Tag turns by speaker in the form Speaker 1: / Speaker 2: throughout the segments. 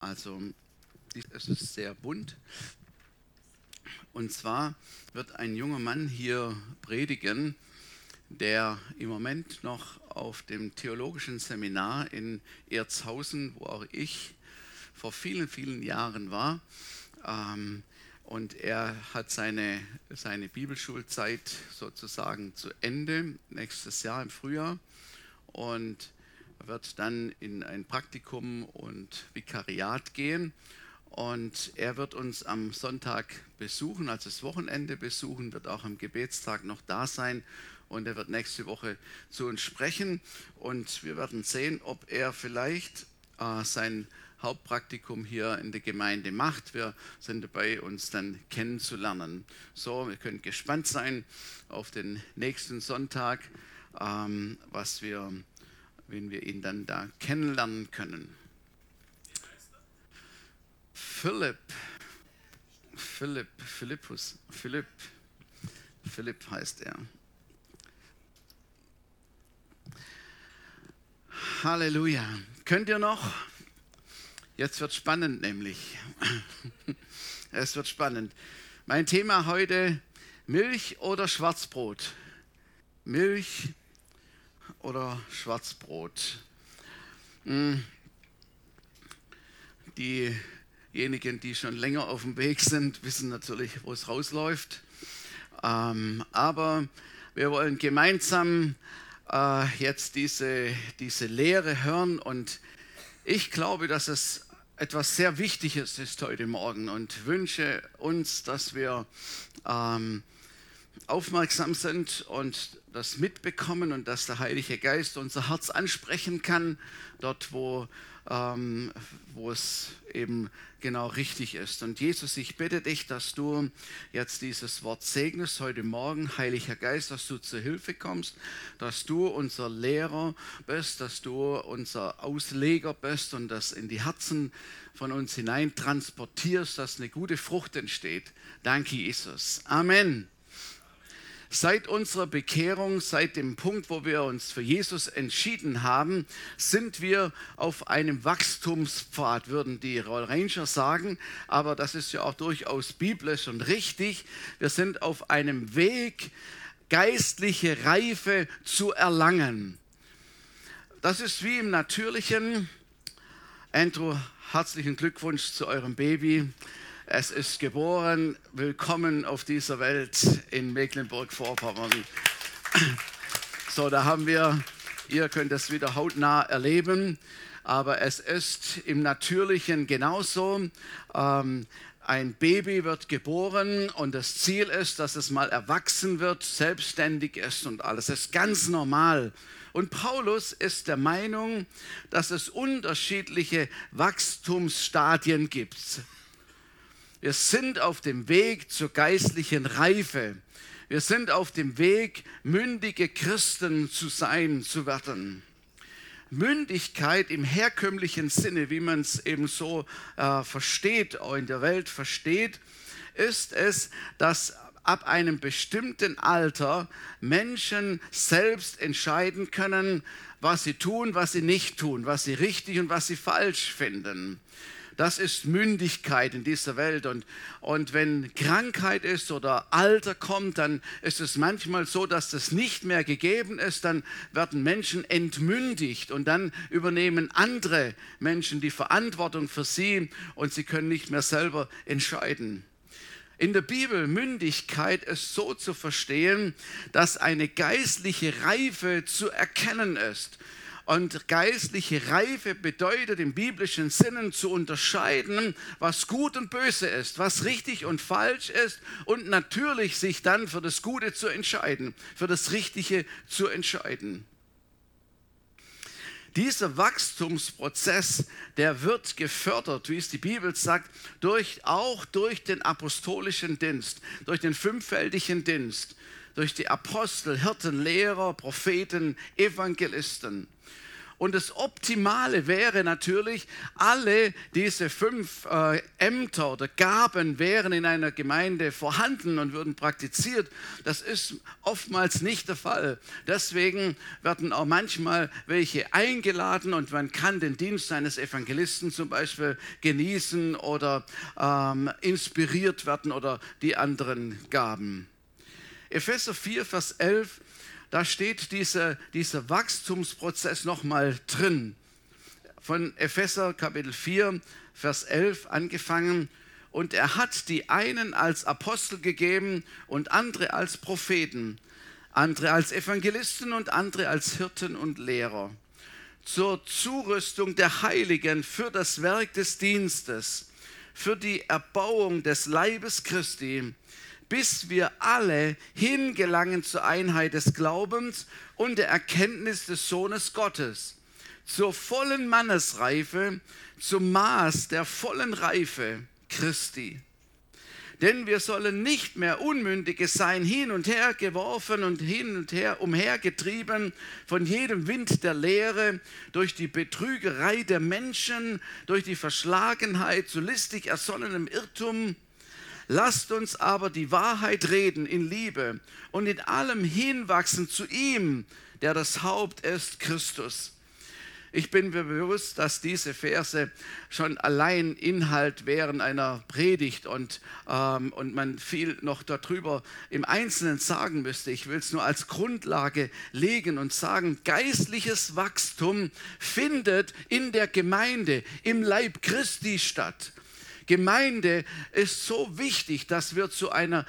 Speaker 1: Also es ist sehr bunt. Und zwar wird ein junger Mann hier predigen, der im Moment noch auf dem theologischen Seminar in Erzhausen, wo auch ich vor vielen, vielen Jahren war. Ähm, und er hat seine, seine Bibelschulzeit sozusagen zu Ende, nächstes Jahr im Frühjahr. Und wird dann in ein Praktikum und Vikariat gehen. Und er wird uns am Sonntag besuchen, also das Wochenende besuchen, wird auch am Gebetstag noch da sein. Und er wird nächste Woche zu uns sprechen. Und wir werden sehen, ob er vielleicht äh, sein Hauptpraktikum hier in der Gemeinde macht. Wir sind dabei, uns dann kennenzulernen. So, wir können gespannt sein auf den nächsten Sonntag, ähm, was wir, wenn wir ihn dann da kennenlernen können. Philipp, Philipp, Philippus, Philipp, Philipp heißt er. Halleluja. Könnt ihr noch? Jetzt wird spannend nämlich. Es wird spannend. Mein Thema heute, Milch oder Schwarzbrot? Milch oder Schwarzbrot? Hm. Diejenigen, die schon länger auf dem Weg sind, wissen natürlich, wo es rausläuft. Ähm, aber wir wollen gemeinsam äh, jetzt diese, diese Lehre hören und ich glaube, dass es etwas sehr Wichtiges ist heute Morgen und wünsche uns, dass wir ähm, aufmerksam sind und das mitbekommen und dass der Heilige Geist unser Herz ansprechen kann, dort wo ähm, wo es eben genau richtig ist. Und Jesus, ich bitte dich, dass du jetzt dieses Wort segnest heute Morgen, Heiliger Geist, dass du zur Hilfe kommst, dass du unser Lehrer bist, dass du unser Ausleger bist und das in die Herzen von uns hinein transportierst, dass eine gute Frucht entsteht. Danke, Jesus. Amen. Seit unserer Bekehrung, seit dem Punkt, wo wir uns für Jesus entschieden haben, sind wir auf einem Wachstumspfad, würden die Roll Ranger sagen. Aber das ist ja auch durchaus biblisch und richtig. Wir sind auf einem Weg, geistliche Reife zu erlangen. Das ist wie im Natürlichen. Andrew, herzlichen Glückwunsch zu eurem Baby. Es ist geboren. Willkommen auf dieser Welt in Mecklenburg-Vorpommern. So, da haben wir, ihr könnt es wieder hautnah erleben, aber es ist im Natürlichen genauso. Ähm, ein Baby wird geboren und das Ziel ist, dass es mal erwachsen wird, selbstständig ist und alles. Das ist ganz normal. Und Paulus ist der Meinung, dass es unterschiedliche Wachstumsstadien gibt. Wir sind auf dem Weg zur geistlichen Reife. Wir sind auf dem Weg, mündige Christen zu sein, zu werden. Mündigkeit im herkömmlichen Sinne, wie man es eben so äh, versteht, in der Welt versteht, ist es, dass ab einem bestimmten Alter Menschen selbst entscheiden können, was sie tun, was sie nicht tun, was sie richtig und was sie falsch finden. Das ist Mündigkeit in dieser Welt. Und, und wenn Krankheit ist oder Alter kommt, dann ist es manchmal so, dass das nicht mehr gegeben ist. Dann werden Menschen entmündigt und dann übernehmen andere Menschen die Verantwortung für sie und sie können nicht mehr selber entscheiden. In der Bibel Mündigkeit ist so zu verstehen, dass eine geistliche Reife zu erkennen ist. Und geistliche Reife bedeutet im biblischen Sinnen zu unterscheiden, was gut und böse ist, was richtig und falsch ist und natürlich sich dann für das Gute zu entscheiden, für das Richtige zu entscheiden. Dieser Wachstumsprozess, der wird gefördert, wie es die Bibel sagt, durch, auch durch den apostolischen Dienst, durch den fünffältigen Dienst, durch die Apostel, Hirten, Lehrer, Propheten, Evangelisten. Und das Optimale wäre natürlich, alle diese fünf äh, Ämter oder Gaben wären in einer Gemeinde vorhanden und würden praktiziert. Das ist oftmals nicht der Fall. Deswegen werden auch manchmal welche eingeladen und man kann den Dienst eines Evangelisten zum Beispiel genießen oder ähm, inspiriert werden oder die anderen Gaben. Epheser 4, Vers 11 da steht dieser, dieser Wachstumsprozess nochmal drin. Von Epheser Kapitel 4, Vers 11 angefangen. Und er hat die einen als Apostel gegeben und andere als Propheten, andere als Evangelisten und andere als Hirten und Lehrer. Zur Zurüstung der Heiligen für das Werk des Dienstes, für die Erbauung des Leibes Christi, bis wir alle hingelangen zur Einheit des Glaubens und der Erkenntnis des Sohnes Gottes, zur vollen Mannesreife, zum Maß der vollen Reife Christi. Denn wir sollen nicht mehr Unmündige sein, hin und her geworfen und hin und her umhergetrieben von jedem Wind der Lehre, durch die Betrügerei der Menschen, durch die Verschlagenheit zu listig ersonnenem Irrtum, Lasst uns aber die Wahrheit reden in Liebe und in allem hinwachsen zu ihm, der das Haupt ist, Christus. Ich bin mir bewusst, dass diese Verse schon allein Inhalt wären einer Predigt und, ähm, und man viel noch darüber im Einzelnen sagen müsste. Ich will es nur als Grundlage legen und sagen, geistliches Wachstum findet in der Gemeinde, im Leib Christi statt. Gemeinde ist so wichtig, dass wir zu einer,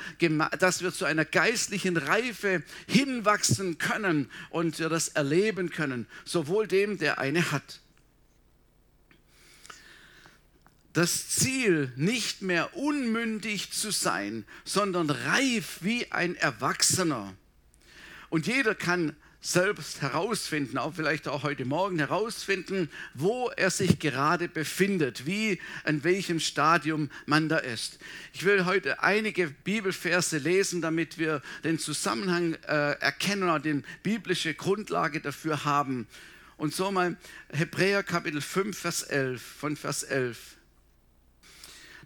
Speaker 1: dass wir zu einer geistlichen Reife hinwachsen können und wir das erleben können, sowohl dem, der eine hat. Das Ziel, nicht mehr unmündig zu sein, sondern reif wie ein Erwachsener. Und jeder kann selbst herausfinden, auch vielleicht auch heute Morgen herausfinden, wo er sich gerade befindet, wie, in welchem Stadium man da ist. Ich will heute einige Bibelverse lesen, damit wir den Zusammenhang äh, erkennen und die biblische Grundlage dafür haben. Und so mal Hebräer Kapitel 5, Vers 11, von Vers 11.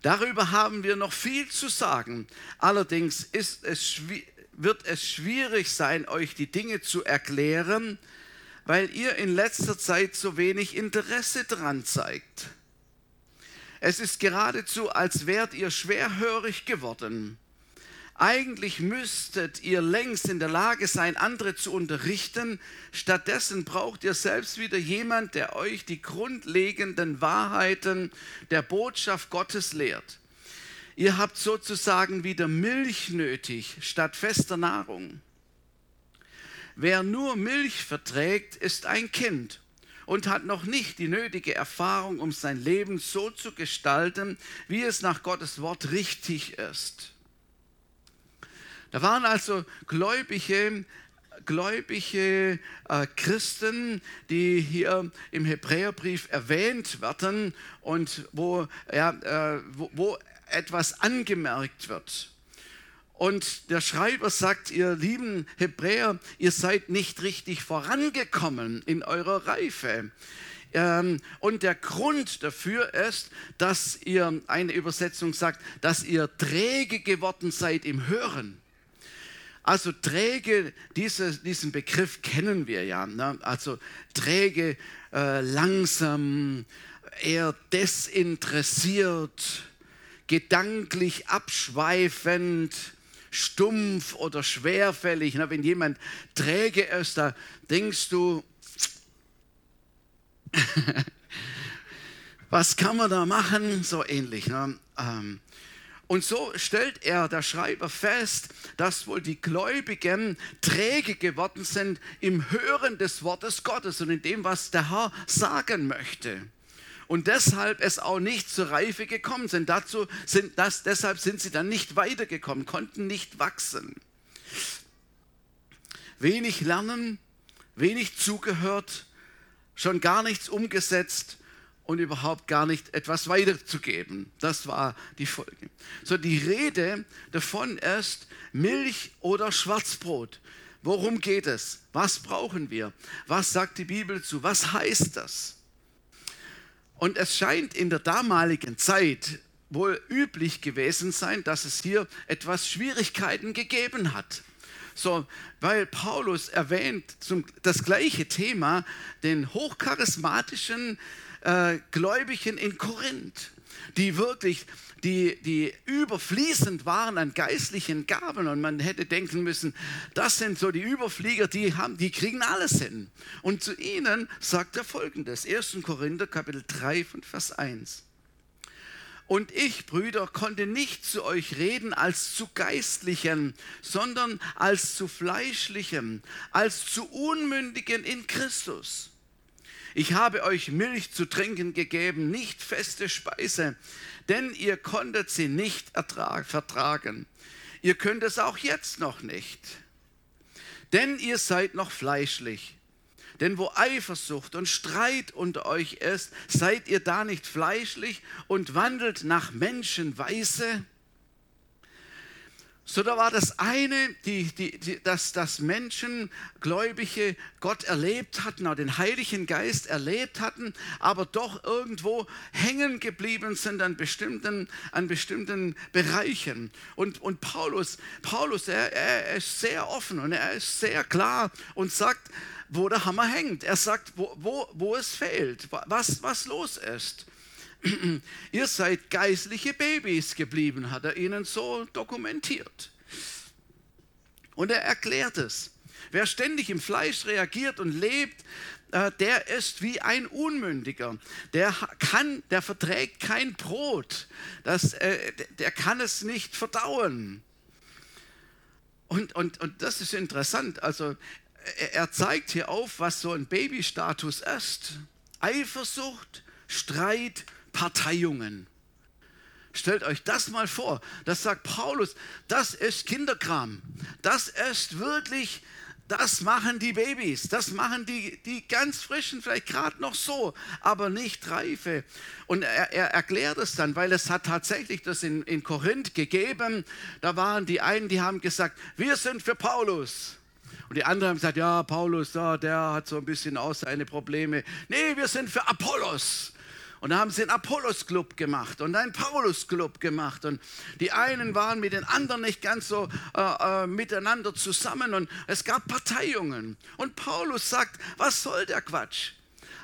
Speaker 1: Darüber haben wir noch viel zu sagen. Allerdings ist es schwierig wird es schwierig sein, euch die Dinge zu erklären, weil ihr in letzter Zeit so wenig Interesse dran zeigt. Es ist geradezu, als wärt ihr schwerhörig geworden. Eigentlich müsstet ihr längst in der Lage sein, andere zu unterrichten. Stattdessen braucht ihr selbst wieder jemand, der euch die grundlegenden Wahrheiten der Botschaft Gottes lehrt. Ihr habt sozusagen wieder Milch nötig statt fester Nahrung. Wer nur Milch verträgt, ist ein Kind und hat noch nicht die nötige Erfahrung, um sein Leben so zu gestalten, wie es nach Gottes Wort richtig ist. Da waren also gläubige, gläubige äh, Christen, die hier im Hebräerbrief erwähnt werden und wo, ja, äh, wo, wo etwas angemerkt wird. Und der Schreiber sagt, ihr lieben Hebräer, ihr seid nicht richtig vorangekommen in eurer Reife. Ähm, und der Grund dafür ist, dass ihr, eine Übersetzung sagt, dass ihr träge geworden seid im Hören. Also träge, diese, diesen Begriff kennen wir ja. Ne? Also träge, äh, langsam, eher desinteressiert gedanklich abschweifend, stumpf oder schwerfällig. Wenn jemand träge ist, da denkst du, was kann man da machen? So ähnlich. Ne? Ähm, und so stellt er, der Schreiber, fest, dass wohl die Gläubigen träge geworden sind im Hören des Wortes Gottes und in dem, was der Herr sagen möchte und deshalb es auch nicht zur Reife gekommen sind. Dazu sind das, deshalb sind sie dann nicht weitergekommen, konnten nicht wachsen. Wenig lernen, wenig zugehört, schon gar nichts umgesetzt und überhaupt gar nicht etwas weiterzugeben. Das war die Folge. So die Rede davon ist Milch oder Schwarzbrot. Worum geht es? Was brauchen wir? Was sagt die Bibel zu? Was heißt das? Und es scheint in der damaligen Zeit wohl üblich gewesen sein, dass es hier etwas Schwierigkeiten gegeben hat. So, weil Paulus erwähnt zum, das gleiche Thema, den hochcharismatischen äh, Gläubigen in Korinth, die wirklich, die, die überfließend waren an geistlichen Gaben und man hätte denken müssen, das sind so die Überflieger, die, haben, die kriegen alles hin. Und zu ihnen sagt er folgendes, 1. Korinther Kapitel 3 von Vers 1. Und ich, Brüder, konnte nicht zu euch reden als zu Geistlichen, sondern als zu Fleischlichem, als zu Unmündigen in Christus. Ich habe euch Milch zu trinken gegeben, nicht feste Speise, denn ihr konntet sie nicht vertragen. Ihr könnt es auch jetzt noch nicht, denn ihr seid noch fleischlich. Denn wo Eifersucht und Streit unter euch ist, seid ihr da nicht fleischlich und wandelt nach Menschenweise? So, da war das eine, die, die, die, dass, dass Menschen, Gläubige, Gott erlebt hatten, auch den Heiligen Geist erlebt hatten, aber doch irgendwo hängen geblieben sind an bestimmten, an bestimmten Bereichen. Und, und Paulus, Paulus er, er ist sehr offen und er ist sehr klar und sagt, wo der Hammer hängt. Er sagt, wo, wo, wo es fehlt, was, was los ist. Ihr seid geistliche Babys geblieben, hat er ihnen so dokumentiert. Und er erklärt es. Wer ständig im Fleisch reagiert und lebt, äh, der ist wie ein Unmündiger. Der kann, der verträgt kein Brot. Das, äh, der kann es nicht verdauen. Und, und, und das ist interessant. Also er zeigt hier auf, was so ein Babystatus ist. Eifersucht, Streit, Parteiungen. Stellt euch das mal vor. Das sagt Paulus, das ist Kinderkram. Das ist wirklich, das machen die Babys. Das machen die, die ganz frischen, vielleicht gerade noch so, aber nicht reife. Und er, er, erklärt es dann, weil es hat tatsächlich das in, in Korinth gegeben. Da waren die einen, die haben gesagt, wir sind für Paulus. Und die anderen haben gesagt, ja, Paulus, ja, der hat so ein bisschen auch seine Probleme. Nee, wir sind für Apollos. Und da haben sie einen Apollos-Club gemacht und einen Paulus-Club gemacht. Und die einen waren mit den anderen nicht ganz so äh, äh, miteinander zusammen. Und es gab Parteiungen. Und Paulus sagt, was soll der Quatsch?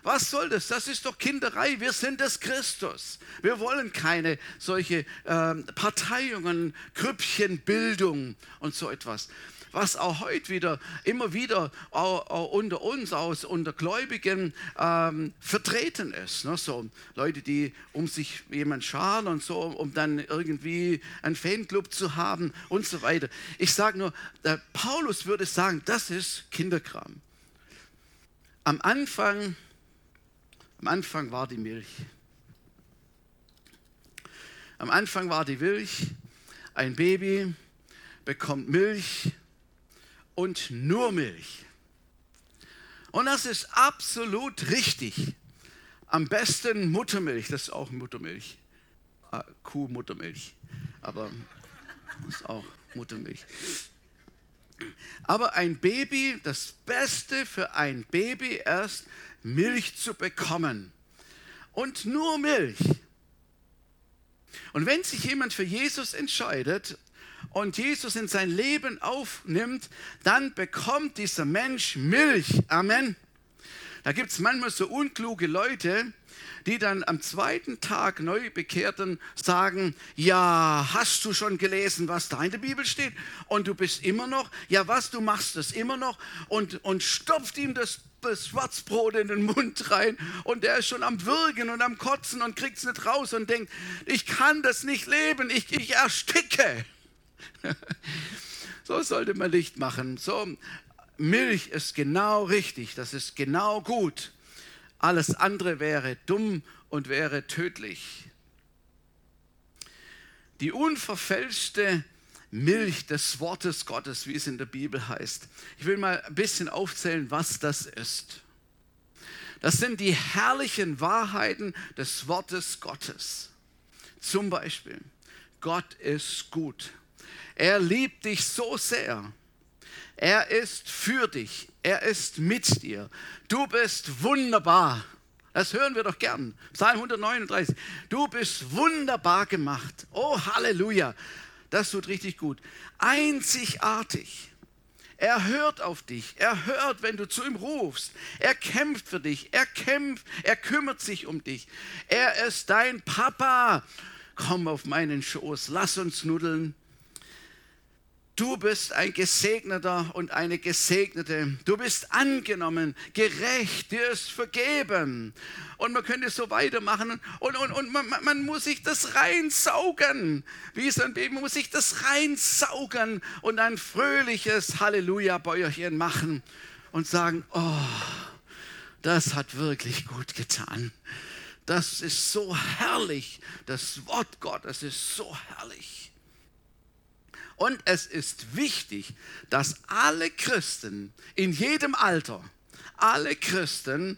Speaker 1: Was soll das? Das ist doch Kinderei. Wir sind des Christus. Wir wollen keine solche äh, Parteiungen, Krüppchenbildung und so etwas was auch heute wieder, immer wieder auch, auch unter uns, aus, unter Gläubigen ähm, vertreten ist. Ne? So Leute, die um sich jemand scharen und so, um dann irgendwie einen Fanclub zu haben und so weiter. Ich sage nur, Paulus würde sagen, das ist Kinderkram. Am Anfang, am Anfang war die Milch. Am Anfang war die Milch, ein Baby bekommt Milch und nur Milch. Und das ist absolut richtig. Am besten Muttermilch, das ist auch Muttermilch. Ah, Kuhmuttermilch, aber das ist auch Muttermilch. Aber ein Baby, das Beste für ein Baby ist, Milch zu bekommen. Und nur Milch. Und wenn sich jemand für Jesus entscheidet und Jesus in sein Leben aufnimmt, dann bekommt dieser Mensch Milch. Amen. Da gibt es manchmal so unkluge Leute, die dann am zweiten Tag Neubekehrten sagen, ja, hast du schon gelesen, was da in der Bibel steht? Und du bist immer noch, ja was, du machst das immer noch und, und stopft ihm das, das Schwarzbrot in den Mund rein und der ist schon am Würgen und am Kotzen und kriegt es nicht raus und denkt, ich kann das nicht leben, ich, ich ersticke. so sollte man nicht machen. So, Milch ist genau richtig, das ist genau gut. Alles andere wäre dumm und wäre tödlich. Die unverfälschte Milch des Wortes Gottes, wie es in der Bibel heißt. Ich will mal ein bisschen aufzählen, was das ist. Das sind die herrlichen Wahrheiten des Wortes Gottes. Zum Beispiel, Gott ist gut. Er liebt dich so sehr. Er ist für dich. Er ist mit dir. Du bist wunderbar. Das hören wir doch gern. Psalm 139. Du bist wunderbar gemacht. Oh, Halleluja. Das tut richtig gut. Einzigartig. Er hört auf dich. Er hört, wenn du zu ihm rufst. Er kämpft für dich. Er kämpft. Er kümmert sich um dich. Er ist dein Papa. Komm auf meinen Schoß. Lass uns nuddeln. Du bist ein Gesegneter und eine Gesegnete. Du bist angenommen, gerecht, dir ist vergeben. Und man könnte so weitermachen und, und, und man, man muss sich das reinsaugen. Wie so ein Baby, muss sich das reinsaugen und ein fröhliches Halleluja-Bäuerchen machen und sagen, oh, das hat wirklich gut getan. Das ist so herrlich. Das Wort Gottes ist so herrlich. Und es ist wichtig, dass alle Christen in jedem Alter, alle Christen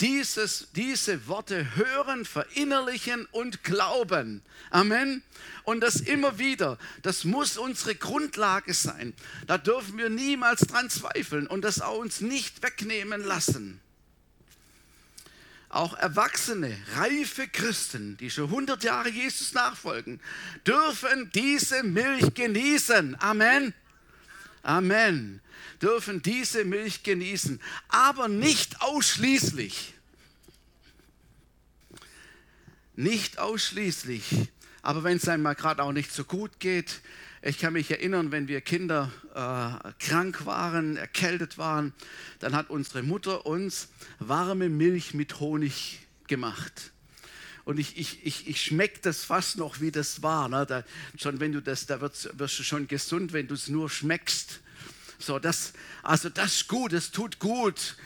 Speaker 1: dieses, diese Worte hören, verinnerlichen und glauben. Amen. Und das immer wieder, das muss unsere Grundlage sein. Da dürfen wir niemals dran zweifeln und das auch uns nicht wegnehmen lassen. Auch erwachsene, reife Christen, die schon 100 Jahre Jesus nachfolgen, dürfen diese Milch genießen. Amen. Amen. Dürfen diese Milch genießen, aber nicht ausschließlich. Nicht ausschließlich. Aber wenn es einmal gerade auch nicht so gut geht, ich kann mich erinnern, wenn wir Kinder äh, krank waren, erkältet waren, dann hat unsere Mutter uns warme Milch mit Honig gemacht. Und ich, ich, ich, ich schmecke das fast noch, wie das war. Ne? Da, schon wenn du das, da wirst, wirst du schon gesund, wenn du es nur schmeckst. So, das, also das ist gut, das tut gut.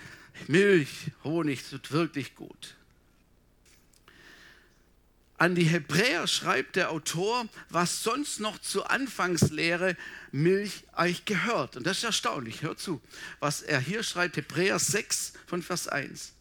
Speaker 1: Milch, Honig tut wirklich gut. An die Hebräer schreibt der Autor, was sonst noch zur Anfangslehre Milch eigentlich gehört. Und das ist erstaunlich. Hör zu, was er hier schreibt, Hebräer 6 von Vers 1.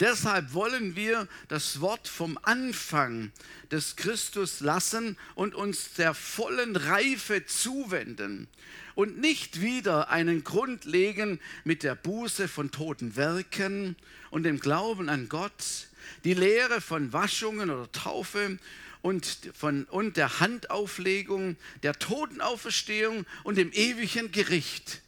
Speaker 1: Deshalb wollen wir das Wort vom Anfang des Christus lassen und uns der vollen Reife zuwenden und nicht wieder einen Grund legen mit der Buße von toten Werken und dem Glauben an Gott, die Lehre von Waschungen oder Taufe und, von, und der Handauflegung, der Totenauferstehung und dem ewigen Gericht.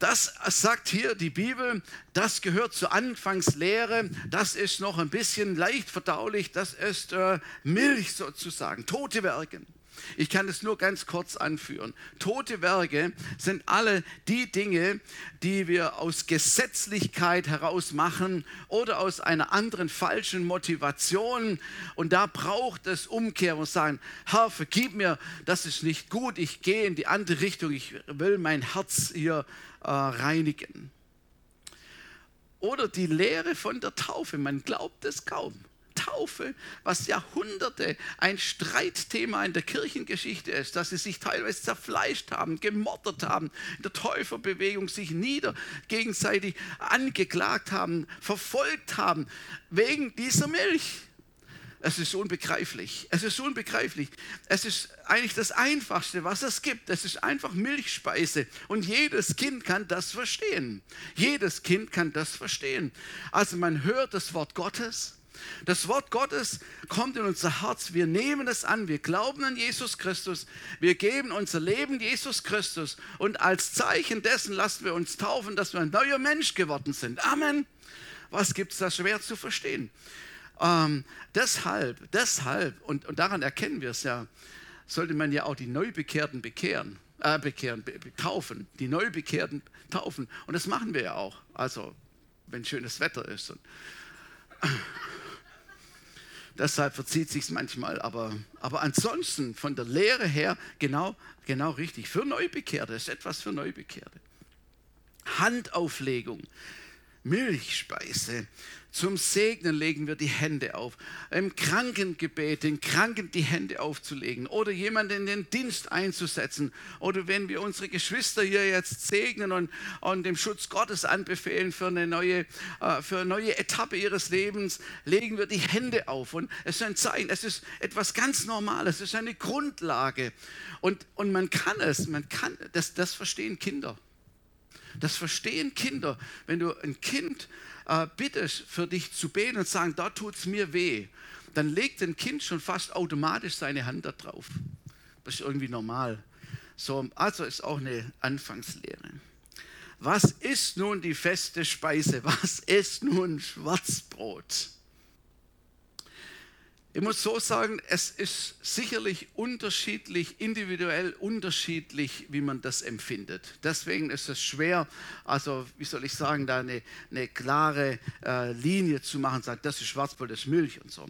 Speaker 1: Das sagt hier die Bibel, das gehört zur Anfangslehre, das ist noch ein bisschen leicht verdaulich, das ist äh, Milch sozusagen, tote Werke. Ich kann es nur ganz kurz anführen. Tote Werke sind alle die Dinge, die wir aus Gesetzlichkeit heraus machen oder aus einer anderen falschen Motivation. Und da braucht es Umkehr und sagen, Herr, vergib mir, das ist nicht gut, ich gehe in die andere Richtung, ich will mein Herz hier äh, reinigen. Oder die Lehre von der Taufe, man glaubt es kaum. Taufe, was Jahrhunderte ein Streitthema in der Kirchengeschichte ist, dass sie sich teilweise zerfleischt haben, gemordet haben, in der Täuferbewegung sich nieder gegenseitig angeklagt haben, verfolgt haben, wegen dieser Milch. Es ist unbegreiflich. Es ist unbegreiflich. Es ist eigentlich das Einfachste, was es gibt. Es ist einfach Milchspeise. Und jedes Kind kann das verstehen. Jedes Kind kann das verstehen. Also man hört das Wort Gottes das Wort Gottes kommt in unser Herz. Wir nehmen es an. Wir glauben an Jesus Christus. Wir geben unser Leben Jesus Christus. Und als Zeichen dessen lassen wir uns taufen, dass wir ein neuer Mensch geworden sind. Amen. Was gibt es da schwer zu verstehen? Ähm, deshalb, deshalb, und, und daran erkennen wir es ja, sollte man ja auch die Neubekehrten bekehren, äh, bekehren, be, taufen, die Neubekehrten taufen. Und das machen wir ja auch. Also, wenn schönes Wetter ist. Und, Deshalb verzieht sich manchmal, aber, aber ansonsten von der Lehre her genau, genau richtig. Für Neubekehrte ist etwas für Neubekehrte. Handauflegung, Milchspeise, Zum Segnen legen wir die Hände auf. Im Krankengebet den Kranken die Hände aufzulegen oder jemanden in den Dienst einzusetzen. Oder wenn wir unsere Geschwister hier jetzt segnen und, und dem Schutz Gottes anbefehlen für eine, neue, äh, für eine neue Etappe ihres Lebens, legen wir die Hände auf. Und es ist ein Zeichen, es ist etwas ganz Normales, es ist eine Grundlage. Und, und man kann es, man kann, das, das verstehen Kinder. Das verstehen Kinder. Wenn du ein Kind äh, bittest, für dich zu beten und sagen, da tut es mir weh, dann legt ein Kind schon fast automatisch seine Hand da drauf. Das ist irgendwie normal. So, also ist auch eine Anfangslehre. Was ist nun die feste Speise? Was ist nun Schwarzbrot? Ich muss so sagen, es ist sicherlich unterschiedlich, individuell unterschiedlich, wie man das empfindet. Deswegen ist es schwer, also wie soll ich sagen, da eine, eine klare äh, Linie zu machen, sagen, das ist Schwarzbrot, das ist Milch und so.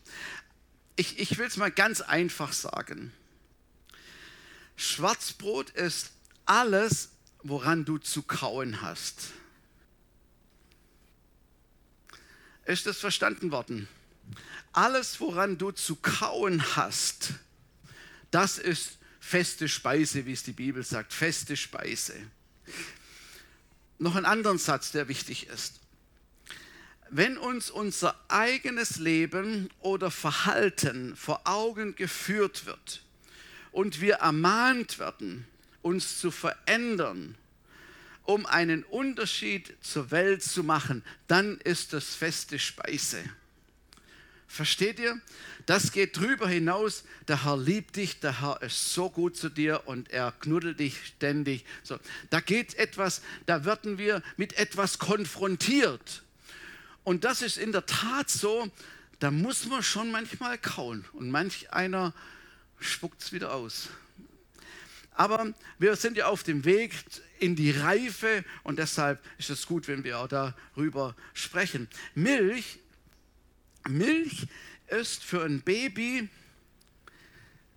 Speaker 1: Ich, ich will es mal ganz einfach sagen. Schwarzbrot ist alles, woran du zu kauen hast. Ist das verstanden worden? Alles, woran du zu kauen hast, das ist feste Speise, wie es die Bibel sagt, feste Speise. Noch einen anderen Satz, der wichtig ist. Wenn uns unser eigenes Leben oder Verhalten vor Augen geführt wird und wir ermahnt werden, uns zu verändern, um einen Unterschied zur Welt zu machen, dann ist das feste Speise. Versteht ihr? Das geht drüber hinaus. Der Herr liebt dich, der Herr ist so gut zu dir und er knuddelt dich ständig. So, da geht etwas, da werden wir mit etwas konfrontiert. Und das ist in der Tat so, da muss man schon manchmal kauen und manch einer spuckt es wieder aus. Aber wir sind ja auf dem Weg in die Reife und deshalb ist es gut, wenn wir auch darüber sprechen. Milch Milch ist für ein Baby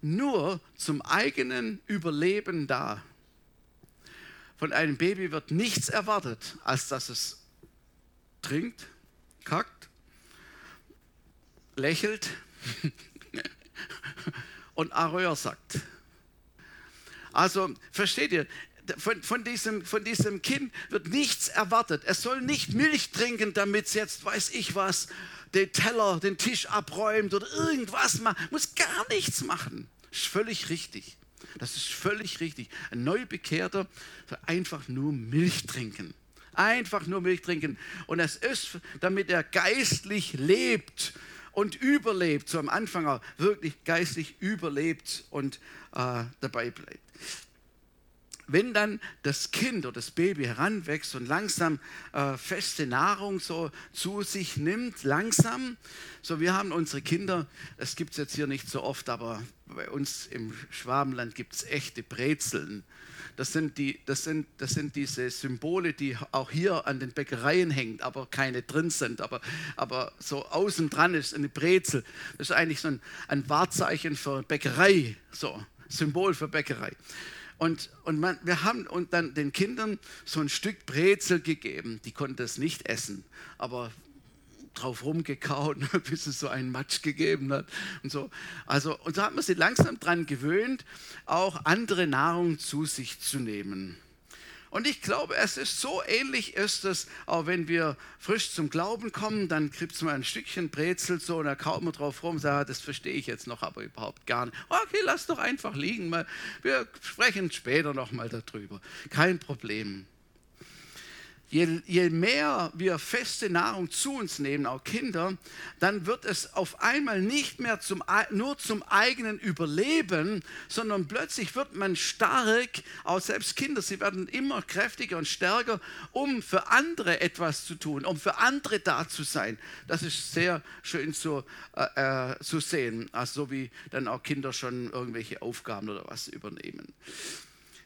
Speaker 1: nur zum eigenen Überleben da. Von einem Baby wird nichts erwartet, als dass es trinkt, kackt, lächelt und Arröhr sagt. Also versteht ihr, von, von, diesem, von diesem Kind wird nichts erwartet. Es soll nicht Milch trinken, damit es jetzt weiß ich was den Teller, den Tisch abräumt oder irgendwas macht. Muss gar nichts machen. Das ist völlig richtig. Das ist völlig richtig. Ein Neubekehrter soll einfach nur Milch trinken. Einfach nur Milch trinken. Und es ist, damit er geistlich lebt und überlebt, so am Anfang wirklich geistlich überlebt und äh, dabei bleibt wenn dann das Kind oder das Baby heranwächst und langsam äh, feste Nahrung so zu sich nimmt, langsam, so wir haben unsere Kinder, das gibt es jetzt hier nicht so oft, aber bei uns im Schwabenland gibt es echte Brezeln. Das sind, die, das, sind, das sind diese Symbole, die auch hier an den Bäckereien hängen, aber keine drin sind. Aber, aber so außen dran ist eine Brezel. Das ist eigentlich so ein, ein Wahrzeichen für Bäckerei, so Symbol für Bäckerei. Und, und man, wir haben und dann den Kindern so ein Stück Brezel gegeben. Die konnten es nicht essen, aber drauf rumgekaut, bis es so einen Matsch gegeben hat und so. Also, und so hat man sie langsam daran gewöhnt, auch andere Nahrung zu sich zu nehmen. Und ich glaube, es ist so ähnlich ist es, auch wenn wir frisch zum Glauben kommen, dann kriegt es mal ein Stückchen Brezel so und da kaut man drauf rum, sagt, ah, das verstehe ich jetzt noch, aber überhaupt gar nicht. Okay, lass doch einfach liegen, wir sprechen später nochmal darüber. Kein Problem. Je, je, mehr wir feste Nahrung zu uns nehmen, auch Kinder, dann wird es auf einmal nicht mehr zum, nur zum eigenen Überleben, sondern plötzlich wird man stark, auch selbst Kinder, sie werden immer kräftiger und stärker, um für andere etwas zu tun, um für andere da zu sein. Das ist sehr schön zu, äh, äh zu sehen, also so wie dann auch Kinder schon irgendwelche Aufgaben oder was übernehmen.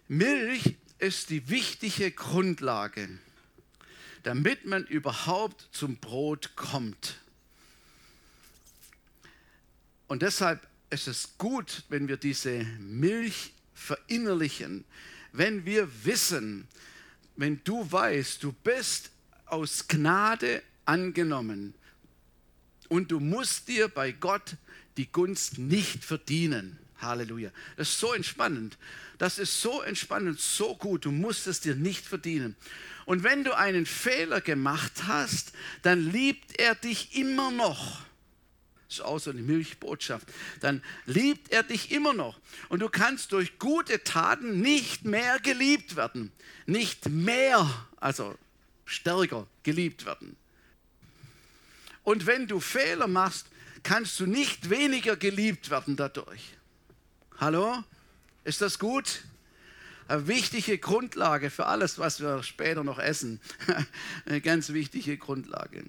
Speaker 1: Milch ist die wichtige Grundlage damit man überhaupt zum Brot kommt. Und deshalb ist es gut, wenn wir diese Milch verinnerlichen, wenn wir wissen, wenn du weißt, du bist aus Gnade angenommen, Und du musst dir bei Gott die Gunst nicht verdienen. Halleluja. Das ist so entspannend. Das ist so entspannend, so gut. Du musst es dir nicht verdienen. Und wenn du einen Fehler gemacht hast, dann liebt er dich immer noch. Das ist auch so eine Milchbotschaft. Dann liebt er dich immer noch. Und du kannst durch gute Taten nicht mehr geliebt werden. Nicht mehr, also stärker geliebt werden. Und wenn du Fehler machst, kannst du nicht weniger geliebt werden dadurch. Hallo? Ist das gut? Eine wichtige Grundlage für alles, was wir später noch essen. Eine ganz wichtige Grundlage.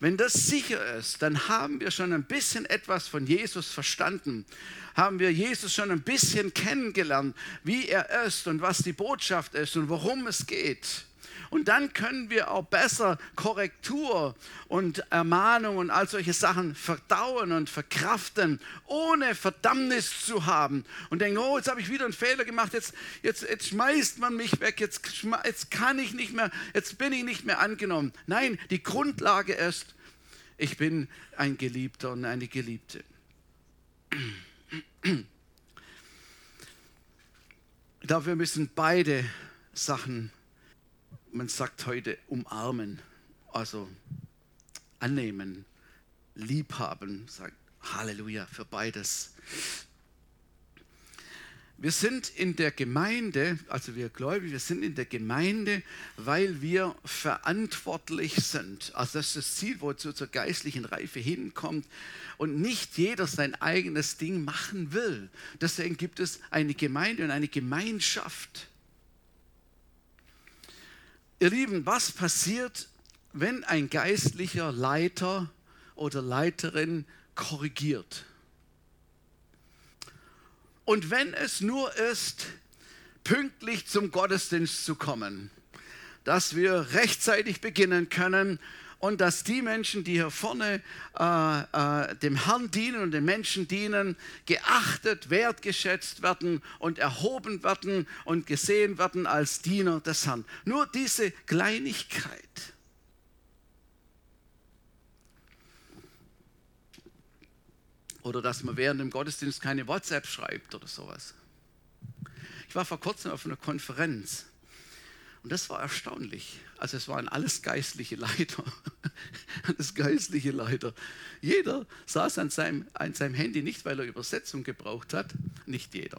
Speaker 1: Wenn das sicher ist, dann haben wir schon ein bisschen etwas von Jesus verstanden. Haben wir Jesus schon ein bisschen kennengelernt, wie er ist und was die Botschaft ist und worum es geht. Und dann können wir auch besser Korrektur und Ermahnung und all solche Sachen verdauen und verkraften, ohne Verdammnis zu haben. Und denken, oh, jetzt habe ich wieder einen Fehler gemacht, jetzt, jetzt, jetzt schmeißt man mich weg, jetzt, jetzt kann ich nicht mehr, jetzt bin ich nicht mehr angenommen. Nein, die Grundlage ist, ich bin ein Geliebter und eine Geliebte. Dafür müssen beide Sachen man sagt heute umarmen, also annehmen, liebhaben, sagt Halleluja für beides. Wir sind in der Gemeinde, also wir Gläubige, wir sind in der Gemeinde, weil wir verantwortlich sind. Also das ist das Ziel, wozu zur geistlichen Reife hinkommt und nicht jeder sein eigenes Ding machen will. Deswegen gibt es eine Gemeinde und eine Gemeinschaft. Ihr Lieben, was passiert, wenn ein geistlicher Leiter oder Leiterin korrigiert? Und wenn es nur ist, pünktlich zum Gottesdienst zu kommen, dass wir rechtzeitig beginnen können und dass die Menschen, die hier vorne äh, äh, dem Herrn dienen und den Menschen dienen, geachtet, wertgeschätzt werden und erhoben werden und gesehen werden als Diener des Herrn. Nur diese Kleinigkeit. Oder dass man während dem Gottesdienst keine WhatsApp schreibt oder sowas. Ich war vor kurzem auf einer Konferenz und das war erstaunlich. Also es waren alles geistliche Leiter. alles geistliche Leiter. Jeder saß an seinem, an seinem Handy, nicht weil er Übersetzung gebraucht hat, nicht jeder,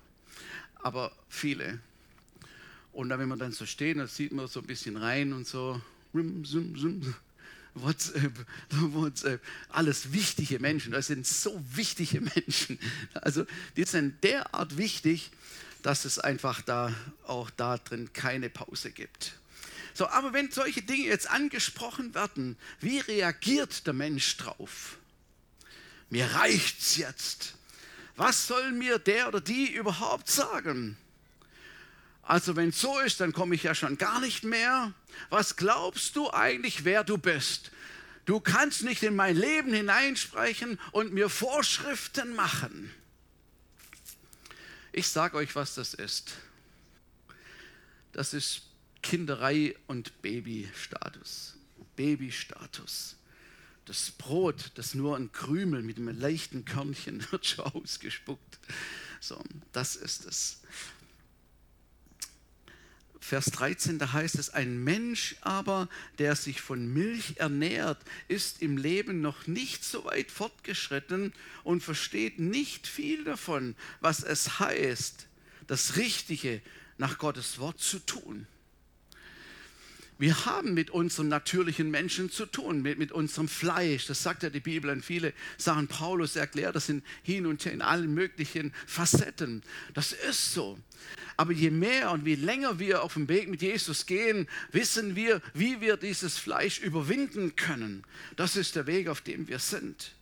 Speaker 1: aber viele. Und dann, wenn man dann so steht, dann sieht man so ein bisschen rein und so, WhatsApp, WhatsApp, alles wichtige Menschen. Das sind so wichtige Menschen. Also die sind derart wichtig, dass es einfach da auch da drin keine Pause gibt. So, aber wenn solche Dinge jetzt angesprochen werden, wie reagiert der Mensch drauf? Mir reicht's jetzt. Was soll mir der oder die überhaupt sagen? Also wenn es so ist, dann komme ich ja schon gar nicht mehr. Was glaubst du eigentlich, wer du bist? Du kannst nicht in mein Leben hineinsprechen und mir Vorschriften machen. Ich sage euch, was das ist. Das ist Kinderei und Babystatus. Babystatus. Das Brot, das nur ein Krümel mit einem leichten Körnchen wird schon ausgespuckt. So, das ist es. Vers 13, da heißt es, ein Mensch aber, der sich von Milch ernährt, ist im Leben noch nicht so weit fortgeschritten und versteht nicht viel davon, was es heißt, das Richtige nach Gottes Wort zu tun. Wir haben mit unserem natürlichen Menschen zu tun, mit, mit unserem Fleisch. Das sagt ja die Bibel an viele Sachen. Paulus erklärt das in, hin und her in allen möglichen Facetten. Das ist so. Aber je mehr und wie länger wir auf dem Weg mit Jesus gehen, wissen wir, wie wir dieses Fleisch überwinden können. Das ist der Weg, auf dem wir sind.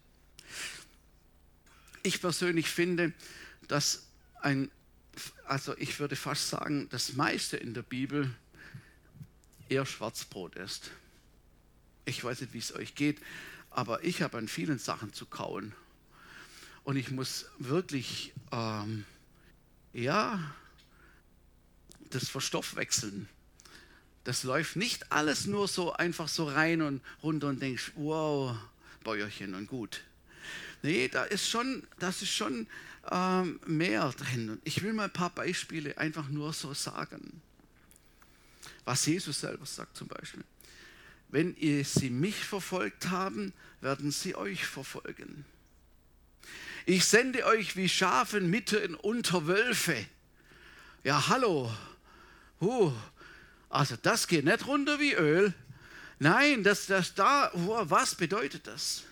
Speaker 1: Ich persönlich finde, dass ein, also ich würde fast sagen, das meiste in der Bibel eher Schwarzbrot ist. Ich weiß nicht, wie es euch geht, aber ich habe an vielen Sachen zu kauen. Und ich muss wirklich, ähm, ja, das Verstoffwechseln. Das läuft nicht alles nur so einfach so rein und runter und denkst, wow, Bäuerchen und gut. Nee, da ist schon, das ist schon ähm, mehr drin. Ich will mal ein paar Beispiele einfach nur so sagen. Was Jesus selber sagt zum Beispiel. Wenn ihr sie mich verfolgt haben, werden sie euch verfolgen. Ich sende euch wie Schafen mitten unter Wölfe. Ja, hallo. Uh, also das geht nicht runter wie Öl. Nein, das, das da, was bedeutet das?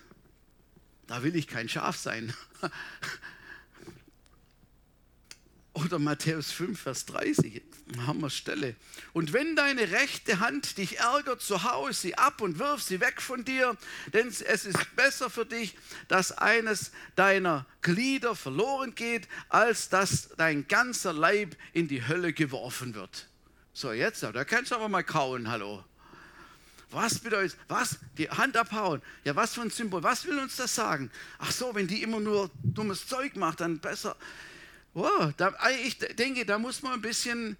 Speaker 1: Da will ich kein Schaf sein. Oder Matthäus 5, Vers 30, Hammerstelle. Und wenn deine rechte Hand dich ärgert, so hau sie ab und wirf sie weg von dir, denn es ist besser für dich, dass eines deiner Glieder verloren geht, als dass dein ganzer Leib in die Hölle geworfen wird. So, jetzt, da kannst du aber mal kauen, hallo. Was bedeutet, was? Die Hand abhauen. Ja, was für ein Symbol? Was will uns das sagen? Ach so, wenn die immer nur dummes Zeug macht, dann besser. Wow, da, ich denke, da muss man ein bisschen,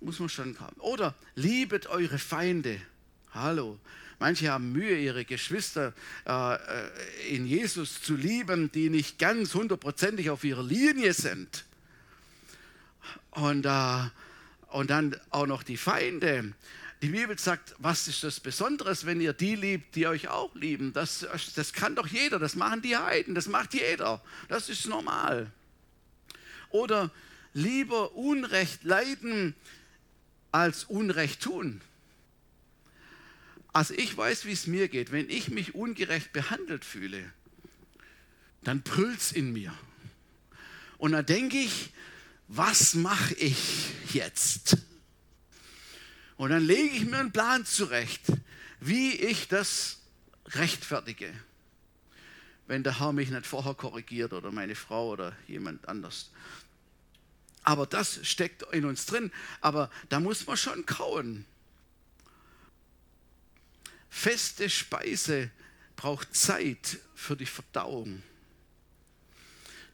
Speaker 1: muss man schon haben. Oder liebet eure Feinde. Hallo. Manche haben Mühe, ihre Geschwister äh, äh, in Jesus zu lieben, die nicht ganz hundertprozentig auf ihrer Linie sind. Und, äh, und dann auch noch die Feinde. Die Bibel sagt, was ist das Besonderes, wenn ihr die liebt, die euch auch lieben? Das, das kann doch jeder, das machen die Heiden, das macht jeder. Das ist normal. Oder lieber Unrecht leiden als Unrecht tun. Also ich weiß, wie es mir geht. Wenn ich mich ungerecht behandelt fühle, dann brüllt es in mir. Und dann denke ich, was mache ich jetzt? Und dann lege ich mir einen Plan zurecht, wie ich das rechtfertige, wenn der Herr mich nicht vorher korrigiert oder meine Frau oder jemand anders. Aber das steckt in uns drin. Aber da muss man schon kauen. Feste Speise braucht Zeit für die Verdauung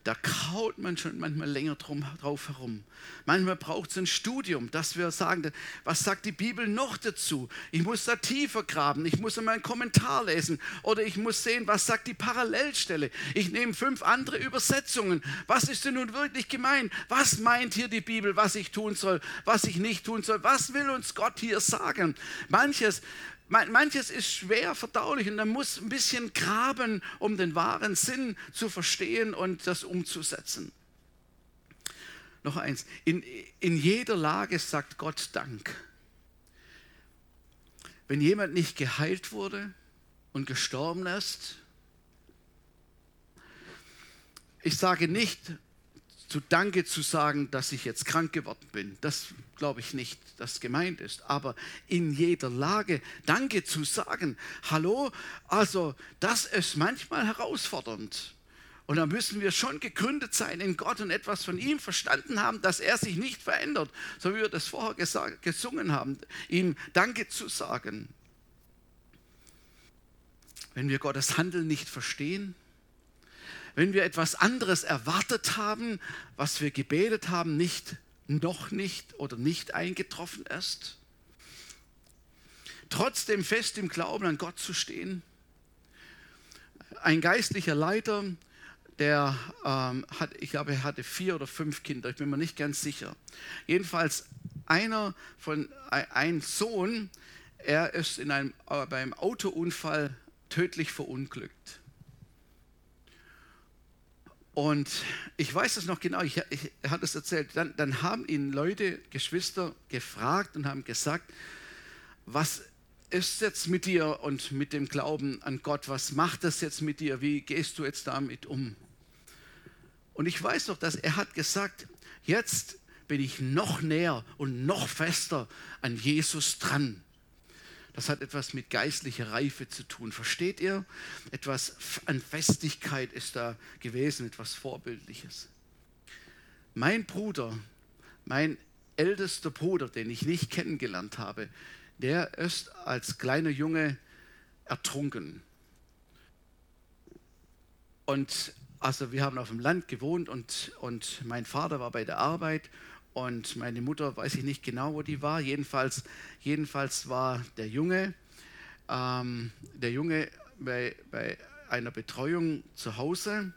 Speaker 1: da kaut man schon manchmal länger drum, drauf herum. Manchmal braucht es ein Studium, dass wir sagen, was sagt die Bibel noch dazu? Ich muss da tiefer graben, ich muss einmal einen Kommentar lesen oder ich muss sehen, was sagt die Parallelstelle. Ich nehme fünf andere Übersetzungen. Was ist denn nun wirklich gemeint? Was meint hier die Bibel, was ich tun soll, was ich nicht tun soll? Was will uns Gott hier sagen? Manches Manches ist schwer verdaulich und man muss ein bisschen graben, um den wahren Sinn zu verstehen und das umzusetzen. Noch eins, in, in jeder Lage sagt Gott Dank. Wenn jemand nicht geheilt wurde und gestorben ist, ich sage nicht, zu Danke zu sagen, dass ich jetzt krank geworden bin. Das glaube ich nicht, dass gemeint ist. Aber in jeder Lage Danke zu sagen, hallo, also das ist manchmal herausfordernd. Und da müssen wir schon gegründet sein in Gott und etwas von ihm verstanden haben, dass er sich nicht verändert, so wie wir das vorher gesagt, gesungen haben, ihm Danke zu sagen. Wenn wir Gottes Handeln nicht verstehen, wenn wir etwas anderes erwartet haben, was wir gebetet haben, nicht, noch nicht oder nicht eingetroffen ist. Trotzdem fest im Glauben an Gott zu stehen. Ein geistlicher Leiter, der ähm, hat, ich glaube, er hatte vier oder fünf Kinder, ich bin mir nicht ganz sicher. Jedenfalls einer von, ein Sohn, er ist in einem, äh, beim Autounfall tödlich verunglückt. Und ich weiß das noch genau, ich, ich, er hat es erzählt. Dann, dann haben ihn Leute, Geschwister gefragt und haben gesagt, was ist jetzt mit dir und mit dem Glauben an Gott? Was macht das jetzt mit dir? Wie gehst du jetzt damit um? Und ich weiß noch, dass er hat gesagt, jetzt bin ich noch näher und noch fester an Jesus dran. Das hat etwas mit geistlicher Reife zu tun. Versteht ihr? Etwas an Festigkeit ist da gewesen, etwas Vorbildliches. Mein Bruder, mein ältester Bruder, den ich nicht kennengelernt habe, der ist als kleiner Junge ertrunken. Und also wir haben auf dem Land gewohnt und, und mein Vater war bei der Arbeit und meine Mutter, weiß ich nicht genau, wo die war. Jedenfalls, jedenfalls war der Junge, ähm, der Junge bei, bei einer Betreuung zu Hause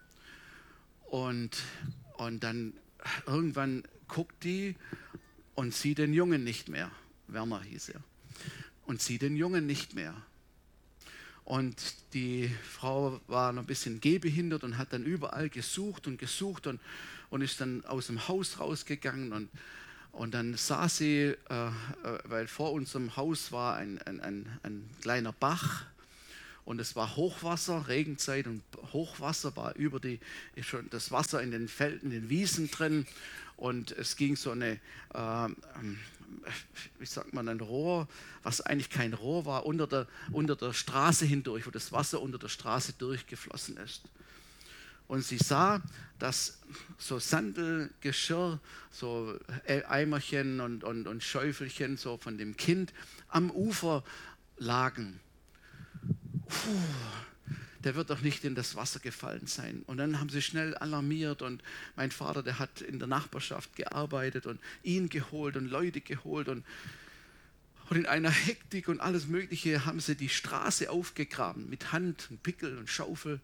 Speaker 1: und, und dann irgendwann guckt die und sieht den Jungen nicht mehr. Werner hieß er. Und sieht den Jungen nicht mehr. Und die Frau war noch ein bisschen gehbehindert und hat dann überall gesucht und gesucht und, und ist dann aus dem Haus rausgegangen. Und, und dann sah sie, äh, äh weil vor unserem Haus war ein, ein, ein, ein kleiner Bach und es war Hochwasser, Regenzeit und Hochwasser war über die, schon das Wasser in den Felden, in den Wiesen drin und es ging so eine, äh, wie sagt man, ein Rohr, was eigentlich kein Rohr war, unter der, unter der Straße hindurch, wo das Wasser unter der Straße durchgeflossen ist. Und sie sah, dass so Sandelgeschirr, so Eimerchen und, und, und Schäufelchen so von dem Kind am Ufer lagen. Der wird doch nicht in das Wasser gefallen sein. Und dann haben sie schnell alarmiert und mein Vater, der hat in der Nachbarschaft gearbeitet und ihn geholt und Leute geholt und, und in einer Hektik und alles Mögliche haben sie die Straße aufgegraben mit Hand und Pickel und Schaufel.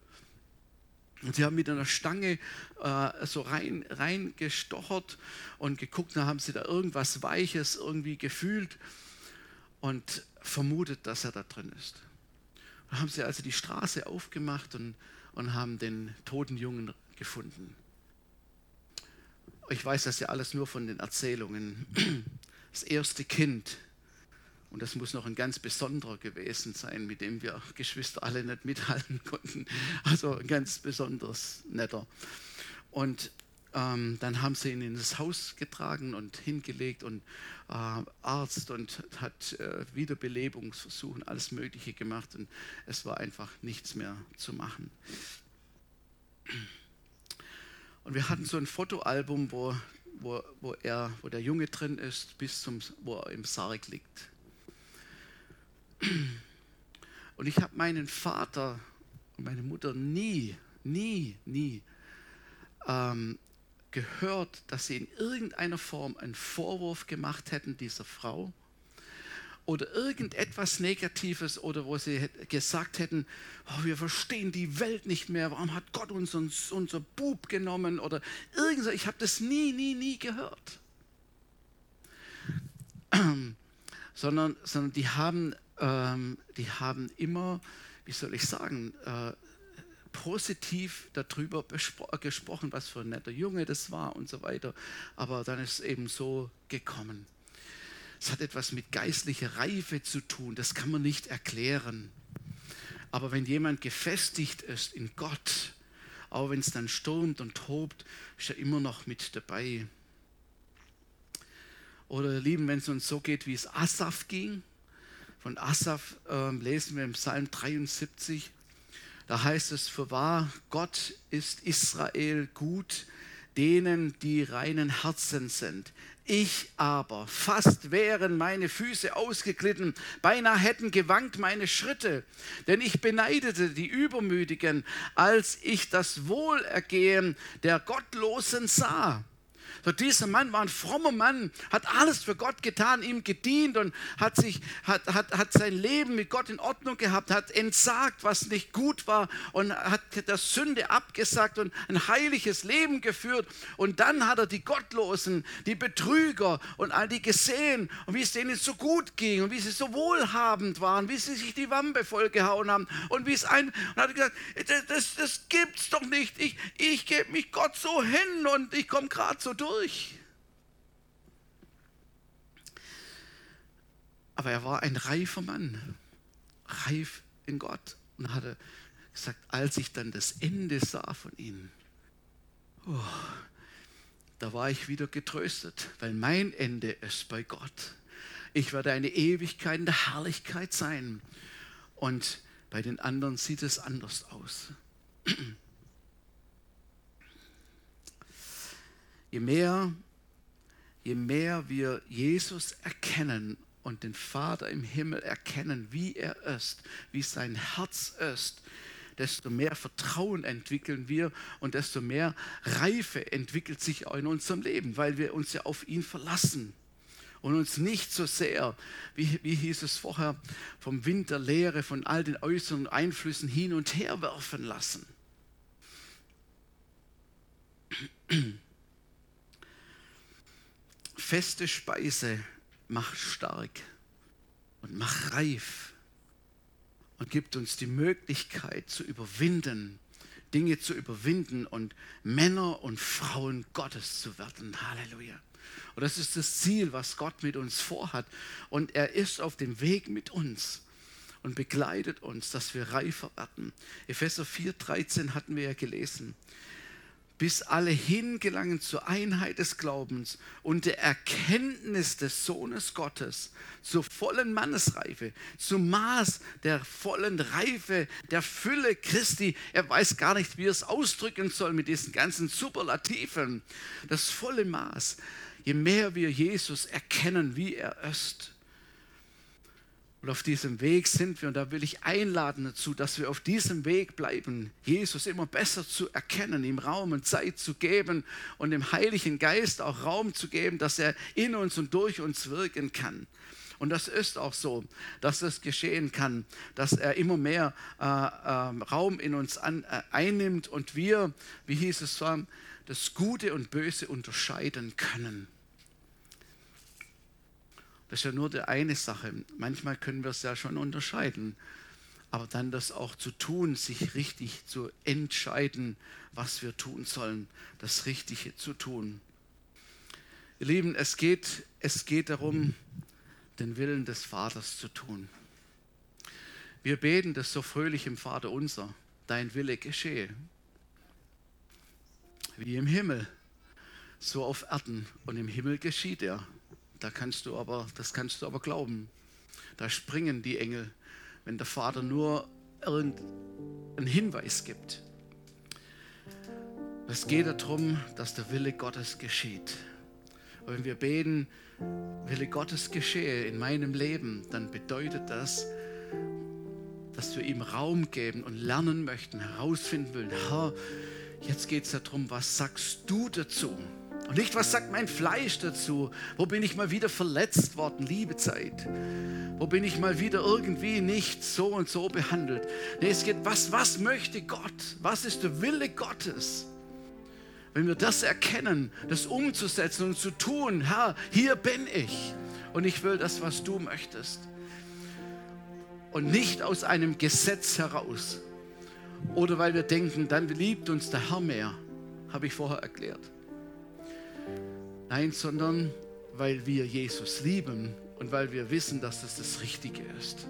Speaker 1: Und sie haben mit einer Stange äh, so rein, reingestochert und geguckt, da haben sie da irgendwas Weiches irgendwie gefühlt und vermutet, dass er da drin ist. Haben sie also die Straße aufgemacht und, und haben den toten Jungen gefunden. Ich weiß das ja alles nur von den Erzählungen. Das erste Kind, und das muss noch ein ganz besonderer gewesen sein, mit dem wir Geschwister alle nicht mithalten konnten. Also ein ganz besonders netter. Und ähm, dann haben sie ihn in das Haus getragen und hingelegt und äh, Arzt und hat äh, Wiederbelebungsversuche, alles Mögliche gemacht und es war einfach nichts mehr zu machen. Und wir hatten so ein Fotoalbum, wo, wo, wo, er, wo der Junge drin ist, bis zum, wo er im Sarg liegt. Und ich habe meinen Vater und meine Mutter nie, nie, nie ähm, gehört, dass sie in irgendeiner Form einen Vorwurf gemacht hätten dieser Frau oder irgendetwas Negatives oder wo sie gesagt hätten, oh, wir verstehen die Welt nicht mehr, warum hat Gott uns unser Bub genommen oder irgendwas. Ich habe das nie, nie, nie gehört. sondern, sondern die, haben, ähm, die haben immer, wie soll ich sagen, äh, positiv darüber gesprochen, was für ein netter Junge das war und so weiter. Aber dann ist es eben so gekommen. Es hat etwas mit geistlicher Reife zu tun, das kann man nicht erklären. Aber wenn jemand gefestigt ist in Gott, auch wenn es dann stürmt und tobt, ist er immer noch mit dabei. Oder lieben, wenn es uns so geht, wie es Asaf ging. Von Asaf äh, lesen wir im Psalm 73. Da heißt es, für wahr, Gott ist Israel gut, denen, die reinen Herzen sind. Ich aber, fast wären meine Füße ausgeglitten, beinahe hätten gewankt meine Schritte, denn ich beneidete die Übermütigen, als ich das Wohlergehen der Gottlosen sah. So dieser Mann war ein frommer Mann, hat alles für Gott getan, ihm gedient und hat, sich, hat, hat, hat sein Leben mit Gott in Ordnung gehabt, hat entsagt, was nicht gut war und hat der Sünde abgesagt und ein heiliges Leben geführt. Und dann hat er die Gottlosen, die Betrüger und all die gesehen und wie es denen so gut ging und wie sie so wohlhabend waren, wie sie sich die Wampe vollgehauen haben und wie es ein und hat gesagt, das, das, das gibt's doch nicht. Ich, ich gebe mich Gott so hin und ich komme gerade so durch durch. Aber er war ein reifer Mann, reif in Gott. Und hatte gesagt, als ich dann das Ende sah von ihm, oh, da war ich wieder getröstet, weil mein Ende ist bei Gott. Ich werde eine Ewigkeit in der Herrlichkeit sein. Und bei den anderen sieht es anders aus. Je mehr, je mehr wir Jesus erkennen und den Vater im Himmel erkennen, wie er ist, wie sein Herz ist, desto mehr Vertrauen entwickeln wir und desto mehr Reife entwickelt sich auch in unserem Leben, weil wir uns ja auf ihn verlassen. und uns nicht so sehr, wie, wie hieß es vorher, vom Wind der Lehre, von all den äußeren Einflüssen hin und her werfen lassen. Feste Speise macht stark und macht reif und gibt uns die Möglichkeit zu überwinden, Dinge zu überwinden und Männer und Frauen Gottes zu werden. Halleluja. Und das ist das Ziel, was Gott mit uns vorhat. Und er ist auf dem Weg mit uns und begleitet uns, dass wir reifer werden. Epheser 4,13 hatten wir ja gelesen bis alle hingelangen zur Einheit des Glaubens und der Erkenntnis des Sohnes Gottes, zur vollen Mannesreife, zum Maß der vollen Reife, der Fülle Christi. Er weiß gar nicht, wie er es ausdrücken soll mit diesen ganzen Superlativen. Das volle Maß. Je mehr wir Jesus erkennen, wie er ist, und auf diesem Weg sind wir, und da will ich einladen dazu, dass wir auf diesem Weg bleiben, Jesus immer besser zu erkennen, ihm Raum und Zeit zu geben und dem Heiligen Geist auch Raum zu geben, dass er in uns und durch uns wirken kann. Und das ist auch so, dass das geschehen kann, dass er immer mehr äh, äh, Raum in uns an, äh, einnimmt und wir, wie hieß es das Gute und Böse unterscheiden können. Das ist ja nur die eine Sache. Manchmal können wir es ja schon unterscheiden. Aber dann das auch zu tun, sich richtig zu entscheiden, was wir tun sollen, das Richtige zu tun. Ihr Lieben, es geht, es geht darum, den Willen des Vaters zu tun. Wir beten das so fröhlich im Vater unser, dein Wille geschehe. Wie im Himmel, so auf Erden und im Himmel geschieht er. Da kannst du aber, das kannst du aber glauben. Da springen die Engel, wenn der Vater nur irgendeinen Hinweis gibt. Es geht darum, dass der Wille Gottes geschieht. Und wenn wir beten, Wille Gottes geschehe in meinem Leben, dann bedeutet das, dass wir ihm Raum geben und lernen möchten, herausfinden wollen, Herr, jetzt geht es darum, was sagst du dazu? Und nicht, was sagt mein Fleisch dazu? Wo bin ich mal wieder verletzt worden, liebe Zeit? Wo bin ich mal wieder irgendwie nicht so und so behandelt? Nee, es geht, was, was möchte Gott? Was ist der Wille Gottes? Wenn wir das erkennen, das umzusetzen und zu tun, Herr, hier bin ich und ich will das, was du möchtest. Und nicht aus einem Gesetz heraus. Oder weil wir denken, dann liebt uns der Herr mehr, habe ich vorher erklärt. Nein, sondern weil wir Jesus lieben und weil wir wissen, dass das das Richtige ist.